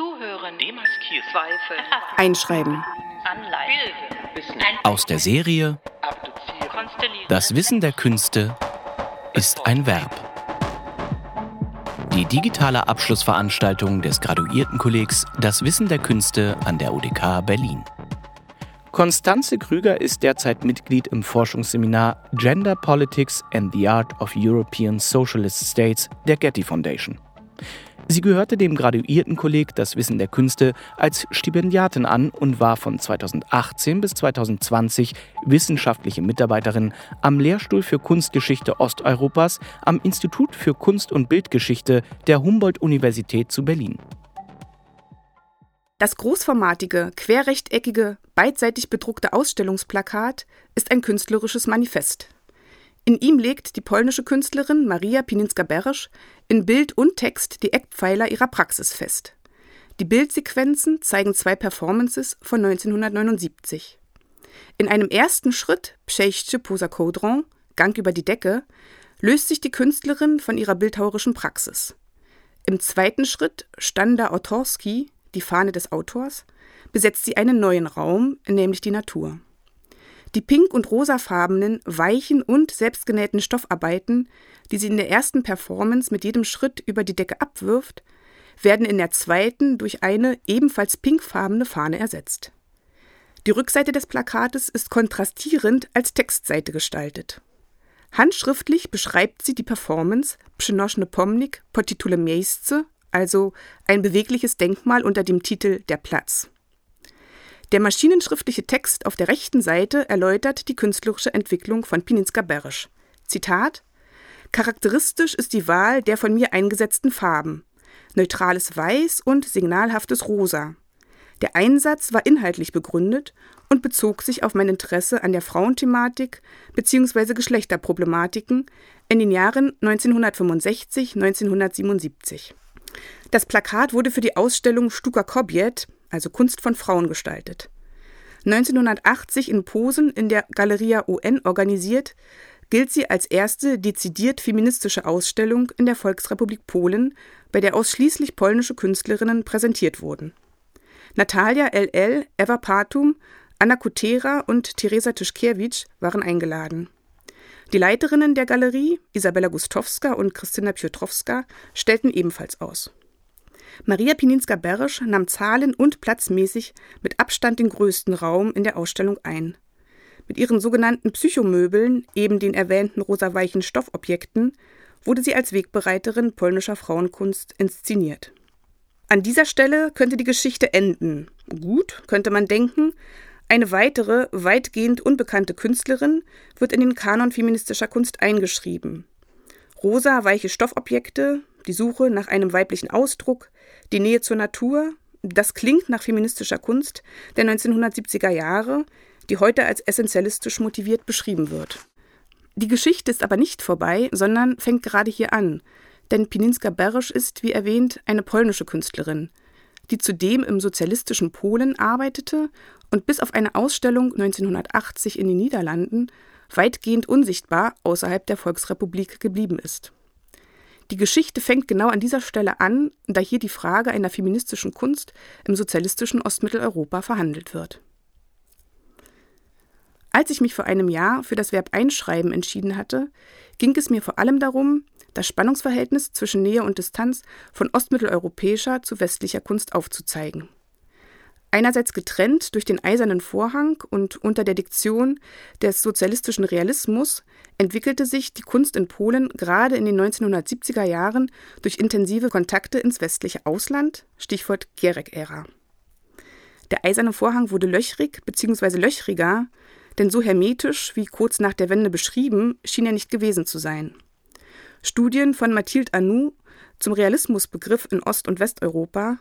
Zuhören. Demaskieren. Zweifel. Einschreiben. Anleihen. Wissen. Aus der Serie. Das Wissen der Künste ist ein Verb. Die digitale Abschlussveranstaltung des Graduiertenkollegs Das Wissen der Künste an der UDK Berlin. Konstanze Krüger ist derzeit Mitglied im Forschungsseminar Gender Politics and the Art of European Socialist States der Getty Foundation. Sie gehörte dem Graduiertenkolleg Das Wissen der Künste als Stipendiatin an und war von 2018 bis 2020 wissenschaftliche Mitarbeiterin am Lehrstuhl für Kunstgeschichte Osteuropas am Institut für Kunst- und Bildgeschichte der Humboldt-Universität zu Berlin. Das großformatige, querrechteckige, beidseitig bedruckte Ausstellungsplakat ist ein künstlerisches Manifest. In ihm legt die polnische Künstlerin Maria Pininska-Beresch in Bild und Text die Eckpfeiler ihrer Praxis fest. Die Bildsequenzen zeigen zwei Performances von 1979. In einem ersten Schritt, Przejście poza kołdrą, Gang über die Decke, löst sich die Künstlerin von ihrer bildhauerischen Praxis. Im zweiten Schritt, Standa Autorski, die Fahne des Autors, besetzt sie einen neuen Raum, nämlich die Natur. Die pink- und rosafarbenen, weichen und selbstgenähten Stoffarbeiten, die sie in der ersten Performance mit jedem Schritt über die Decke abwirft, werden in der zweiten durch eine ebenfalls pinkfarbene Fahne ersetzt. Die Rückseite des Plakates ist kontrastierend als Textseite gestaltet. Handschriftlich beschreibt sie die Performance Przynośny pomnik po tytule Miejsce, also ein bewegliches Denkmal unter dem Titel Der Platz. Der maschinenschriftliche Text auf der rechten Seite erläutert die künstlerische Entwicklung von Pininska-Beresch. Zitat: Charakteristisch ist die Wahl der von mir eingesetzten Farben. Neutrales Weiß und signalhaftes Rosa. Der Einsatz war inhaltlich begründet und bezog sich auf mein Interesse an der Frauenthematik bzw. Geschlechterproblematiken in den Jahren 1965-1977. Das Plakat wurde für die Ausstellung Stuka Kobiet, also Kunst von Frauen, gestaltet. 1980 in Posen in der Galeria UN organisiert, gilt sie als erste dezidiert feministische Ausstellung in der Volksrepublik Polen, bei der ausschließlich polnische Künstlerinnen präsentiert wurden. Natalia LL, Eva Patum, Anna Kutera und Teresa Tyszkiewicz waren eingeladen. Die Leiterinnen der Galerie, Isabella Gustowska und Christina Piotrowska, stellten ebenfalls aus. Maria Pininska-Beresch nahm zahlen- und platzmäßig mit Abstand den größten Raum in der Ausstellung ein. Mit ihren sogenannten Psychomöbeln, eben den erwähnten rosaweichen Stoffobjekten, wurde sie als Wegbereiterin polnischer Frauenkunst inszeniert. An dieser Stelle könnte die Geschichte enden. Gut, könnte man denken, eine weitere, weitgehend unbekannte Künstlerin wird in den Kanon feministischer Kunst eingeschrieben. Rosa, weiche Stoffobjekte, die Suche nach einem weiblichen Ausdruck, die Nähe zur Natur, das klingt nach feministischer Kunst der 1970er Jahre, die heute als essentialistisch motiviert beschrieben wird. Die Geschichte ist aber nicht vorbei, sondern fängt gerade hier an, denn Pininska Beresch ist, wie erwähnt, eine polnische Künstlerin, die zudem im sozialistischen Polen arbeitete und bis auf eine Ausstellung 1980 in den Niederlanden weitgehend unsichtbar außerhalb der Volksrepublik geblieben ist. Die Geschichte fängt genau an dieser Stelle an, da hier die Frage einer feministischen Kunst im sozialistischen Ostmitteleuropa verhandelt wird. Als ich mich vor einem Jahr für das Verb einschreiben entschieden hatte, ging es mir vor allem darum, das Spannungsverhältnis zwischen Nähe und Distanz von ostmitteleuropäischer zu westlicher Kunst aufzuzeigen. Einerseits getrennt durch den eisernen Vorhang und unter der Diktion des sozialistischen Realismus entwickelte sich die Kunst in Polen gerade in den 1970er Jahren durch intensive Kontakte ins westliche Ausland, Stichwort Gierek-Ära. Der eiserne Vorhang wurde löchrig bzw. löchriger, denn so hermetisch wie kurz nach der Wende beschrieben, schien er nicht gewesen zu sein. Studien von Mathilde Anou zum Realismusbegriff in Ost- und Westeuropa,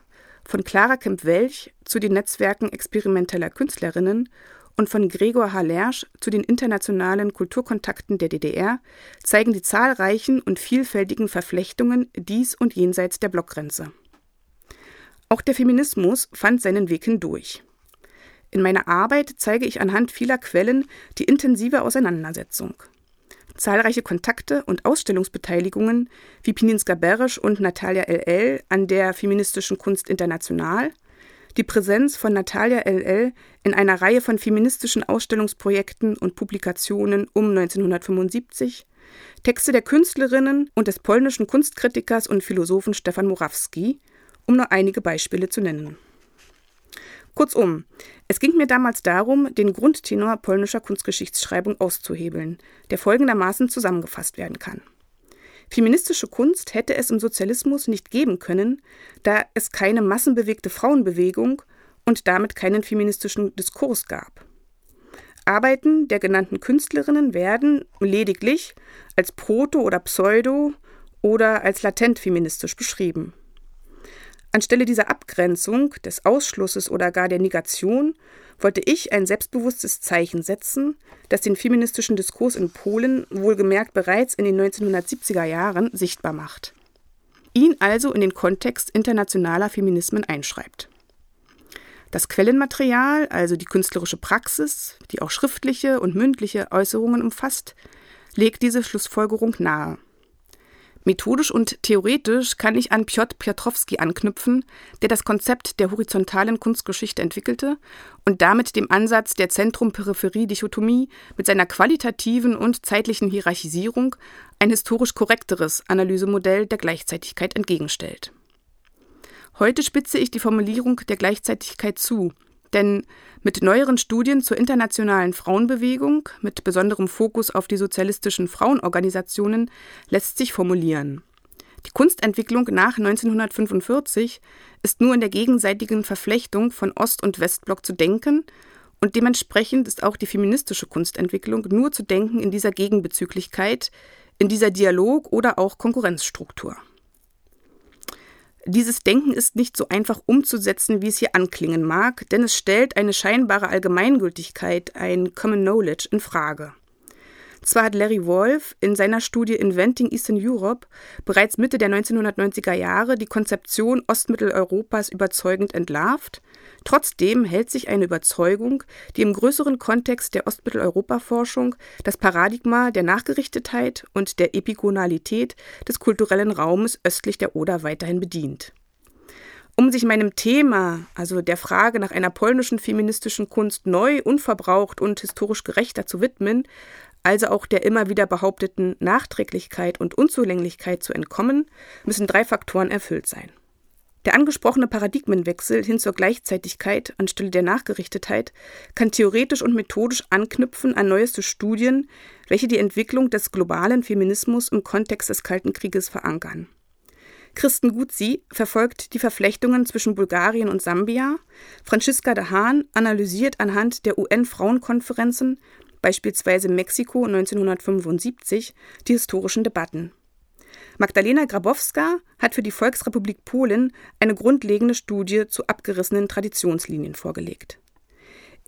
von Clara Kemp-Welch zu den Netzwerken experimenteller Künstlerinnen und von Gregor Halersch zu den internationalen Kulturkontakten der DDR zeigen die zahlreichen und vielfältigen Verflechtungen dies und jenseits der Blockgrenze. Auch der Feminismus fand seinen Weg hindurch. In meiner Arbeit zeige ich anhand vieler Quellen die intensive Auseinandersetzung. Zahlreiche Kontakte und Ausstellungsbeteiligungen wie Pininska Beresch und Natalia LL an der feministischen Kunst international, die Präsenz von Natalia LL in einer Reihe von feministischen Ausstellungsprojekten und Publikationen um 1975, Texte der Künstlerinnen und des polnischen Kunstkritikers und Philosophen Stefan Morawski, um nur einige Beispiele zu nennen. Kurzum, es ging mir damals darum, den Grundtenor polnischer Kunstgeschichtsschreibung auszuhebeln, der folgendermaßen zusammengefasst werden kann. Feministische Kunst hätte es im Sozialismus nicht geben können, da es keine massenbewegte Frauenbewegung und damit keinen feministischen Diskurs gab. Arbeiten der genannten Künstlerinnen werden lediglich als proto- oder pseudo- oder als latent feministisch beschrieben. Anstelle dieser Abgrenzung, des Ausschlusses oder gar der Negation wollte ich ein selbstbewusstes Zeichen setzen, das den feministischen Diskurs in Polen wohlgemerkt bereits in den 1970er Jahren sichtbar macht. Ihn also in den Kontext internationaler Feminismen einschreibt. Das Quellenmaterial, also die künstlerische Praxis, die auch schriftliche und mündliche Äußerungen umfasst, legt diese Schlussfolgerung nahe. Methodisch und theoretisch kann ich an Piotr Piotrowski anknüpfen, der das Konzept der horizontalen Kunstgeschichte entwickelte und damit dem Ansatz der Zentrum-Peripherie-Dichotomie mit seiner qualitativen und zeitlichen Hierarchisierung ein historisch korrekteres Analysemodell der Gleichzeitigkeit entgegenstellt. Heute spitze ich die Formulierung der Gleichzeitigkeit zu, denn mit neueren Studien zur internationalen Frauenbewegung, mit besonderem Fokus auf die sozialistischen Frauenorganisationen, lässt sich formulieren. Die Kunstentwicklung nach 1945 ist nur in der gegenseitigen Verflechtung von Ost- und Westblock zu denken und dementsprechend ist auch die feministische Kunstentwicklung nur zu denken in dieser Gegenbezüglichkeit, in dieser Dialog- oder auch Konkurrenzstruktur. Dieses Denken ist nicht so einfach umzusetzen, wie es hier anklingen mag, denn es stellt eine scheinbare Allgemeingültigkeit, ein Common Knowledge, in Frage. Zwar hat Larry Wolf in seiner Studie Inventing Eastern Europe bereits Mitte der 1990er Jahre die Konzeption Ostmitteleuropas überzeugend entlarvt, trotzdem hält sich eine Überzeugung, die im größeren Kontext der Ostmitteleuropa-Forschung das Paradigma der Nachgerichtetheit und der Epigonalität des kulturellen Raumes östlich der Oder weiterhin bedient. Um sich meinem Thema, also der Frage nach einer polnischen feministischen Kunst neu, unverbraucht und historisch gerechter zu widmen, also auch der immer wieder behaupteten Nachträglichkeit und Unzulänglichkeit zu entkommen, müssen drei Faktoren erfüllt sein. Der angesprochene Paradigmenwechsel hin zur Gleichzeitigkeit anstelle der Nachgerichtetheit kann theoretisch und methodisch anknüpfen an neueste Studien, welche die Entwicklung des globalen Feminismus im Kontext des Kalten Krieges verankern. Kristen Guzzi verfolgt die Verflechtungen zwischen Bulgarien und Sambia. Franziska de Haan analysiert anhand der UN-Frauenkonferenzen beispielsweise Mexiko 1975, die historischen Debatten. Magdalena Grabowska hat für die Volksrepublik Polen eine grundlegende Studie zu abgerissenen Traditionslinien vorgelegt.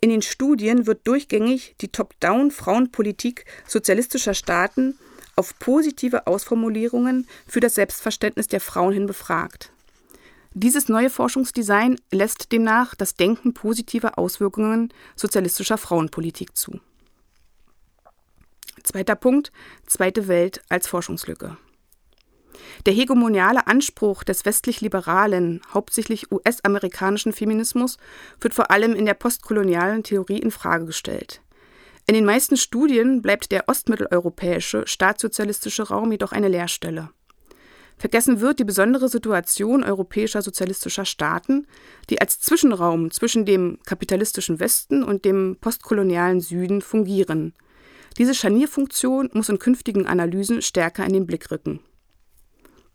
In den Studien wird durchgängig die Top-Down-Frauenpolitik sozialistischer Staaten auf positive Ausformulierungen für das Selbstverständnis der Frauen hin befragt. Dieses neue Forschungsdesign lässt demnach das Denken positiver Auswirkungen sozialistischer Frauenpolitik zu. Zweiter Punkt, zweite Welt als Forschungslücke. Der hegemoniale Anspruch des westlich-liberalen, hauptsächlich US-amerikanischen Feminismus wird vor allem in der postkolonialen Theorie in Frage gestellt. In den meisten Studien bleibt der ostmitteleuropäische staatssozialistische Raum jedoch eine Leerstelle. Vergessen wird die besondere Situation europäischer sozialistischer Staaten, die als Zwischenraum zwischen dem kapitalistischen Westen und dem postkolonialen Süden fungieren – diese Scharnierfunktion muss in künftigen Analysen stärker in den Blick rücken.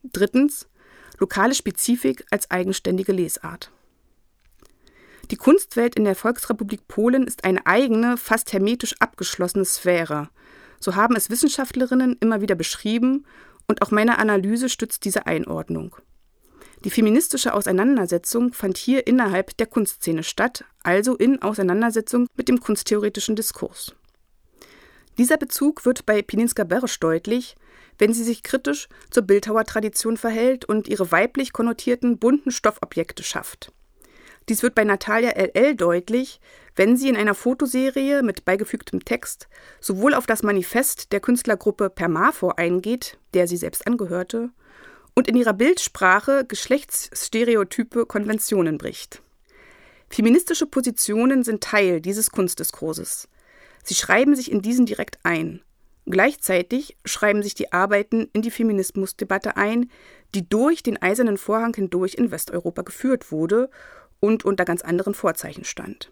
Drittens. Lokale Spezifik als eigenständige Lesart. Die Kunstwelt in der Volksrepublik Polen ist eine eigene, fast hermetisch abgeschlossene Sphäre. So haben es Wissenschaftlerinnen immer wieder beschrieben und auch meine Analyse stützt diese Einordnung. Die feministische Auseinandersetzung fand hier innerhalb der Kunstszene statt, also in Auseinandersetzung mit dem kunsttheoretischen Diskurs. Dieser Bezug wird bei Pininska Beresch deutlich, wenn sie sich kritisch zur Bildhauertradition verhält und ihre weiblich konnotierten bunten Stoffobjekte schafft. Dies wird bei Natalia LL deutlich, wenn sie in einer Fotoserie mit beigefügtem Text sowohl auf das Manifest der Künstlergruppe Permafor eingeht, der sie selbst angehörte, und in ihrer Bildsprache geschlechtsstereotype Konventionen bricht. Feministische Positionen sind Teil dieses Kunstdiskurses. Sie schreiben sich in diesen direkt ein. Gleichzeitig schreiben sich die Arbeiten in die Feminismusdebatte ein, die durch den Eisernen Vorhang hindurch in Westeuropa geführt wurde und unter ganz anderen Vorzeichen stand.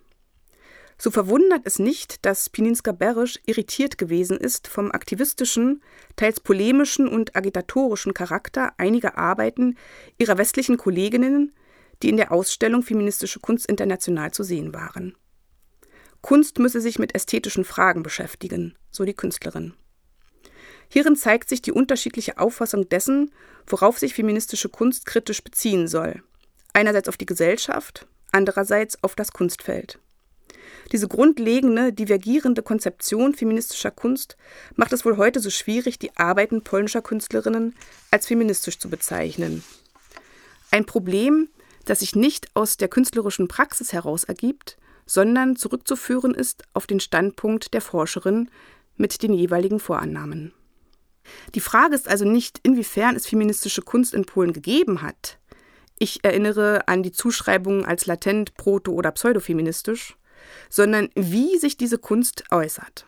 So verwundert es nicht, dass Pininska Berisch irritiert gewesen ist vom aktivistischen, teils polemischen und agitatorischen Charakter einiger Arbeiten ihrer westlichen Kolleginnen, die in der Ausstellung Feministische Kunst international zu sehen waren. Kunst müsse sich mit ästhetischen Fragen beschäftigen, so die Künstlerin. Hierin zeigt sich die unterschiedliche Auffassung dessen, worauf sich feministische Kunst kritisch beziehen soll. Einerseits auf die Gesellschaft, andererseits auf das Kunstfeld. Diese grundlegende, divergierende Konzeption feministischer Kunst macht es wohl heute so schwierig, die Arbeiten polnischer Künstlerinnen als feministisch zu bezeichnen. Ein Problem, das sich nicht aus der künstlerischen Praxis heraus ergibt, sondern zurückzuführen ist auf den Standpunkt der Forscherin mit den jeweiligen Vorannahmen. Die Frage ist also nicht, inwiefern es feministische Kunst in Polen gegeben hat. Ich erinnere an die Zuschreibungen als latent, proto- oder pseudofeministisch, sondern wie sich diese Kunst äußert.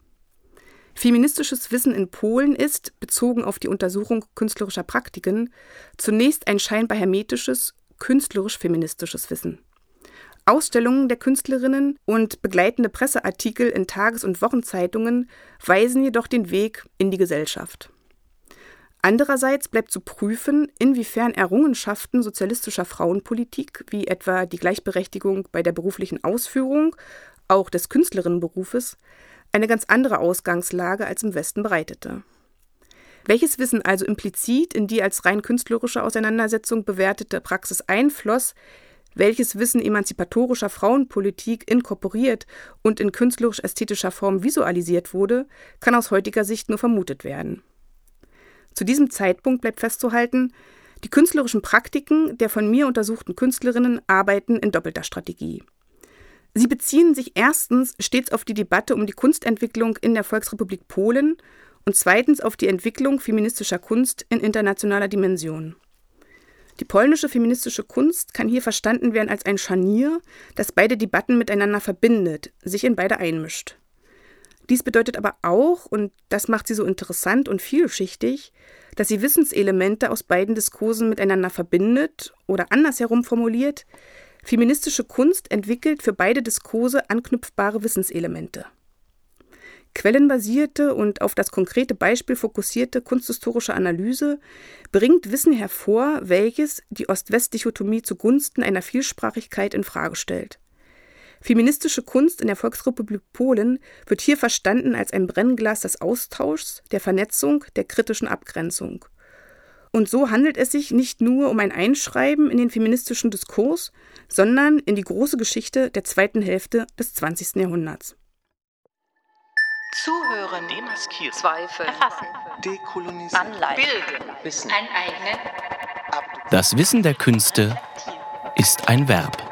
Feministisches Wissen in Polen ist, bezogen auf die Untersuchung künstlerischer Praktiken, zunächst ein scheinbar hermetisches, künstlerisch-feministisches Wissen. Ausstellungen der Künstlerinnen und begleitende Presseartikel in Tages- und Wochenzeitungen weisen jedoch den Weg in die Gesellschaft. Andererseits bleibt zu prüfen, inwiefern Errungenschaften sozialistischer Frauenpolitik, wie etwa die Gleichberechtigung bei der beruflichen Ausführung, auch des Künstlerinnenberufes, eine ganz andere Ausgangslage als im Westen bereitete. Welches Wissen also implizit in die als rein künstlerische Auseinandersetzung bewertete Praxis einfloss, welches Wissen emanzipatorischer Frauenpolitik inkorporiert und in künstlerisch-ästhetischer Form visualisiert wurde, kann aus heutiger Sicht nur vermutet werden. Zu diesem Zeitpunkt bleibt festzuhalten, die künstlerischen Praktiken der von mir untersuchten Künstlerinnen arbeiten in doppelter Strategie. Sie beziehen sich erstens stets auf die Debatte um die Kunstentwicklung in der Volksrepublik Polen und zweitens auf die Entwicklung feministischer Kunst in internationaler Dimension. Die polnische feministische Kunst kann hier verstanden werden als ein Scharnier, das beide Debatten miteinander verbindet, sich in beide einmischt. Dies bedeutet aber auch, und das macht sie so interessant und vielschichtig, dass sie Wissenselemente aus beiden Diskursen miteinander verbindet oder andersherum formuliert, feministische Kunst entwickelt für beide Diskurse anknüpfbare Wissenselemente. Quellenbasierte und auf das konkrete Beispiel fokussierte kunsthistorische Analyse bringt Wissen hervor, welches die Ost-West-Dichotomie zugunsten einer Vielsprachigkeit in Frage stellt. Feministische Kunst in der Volksrepublik Polen wird hier verstanden als ein Brennglas des Austauschs, der Vernetzung, der kritischen Abgrenzung. Und so handelt es sich nicht nur um ein Einschreiben in den feministischen Diskurs, sondern in die große Geschichte der zweiten Hälfte des 20. Jahrhunderts. Zuhören, demaskieren, Zweifel, erfassen, dekolonisieren, anleiten, bilden, Wissen, Das Wissen der Künste ist ein Verb.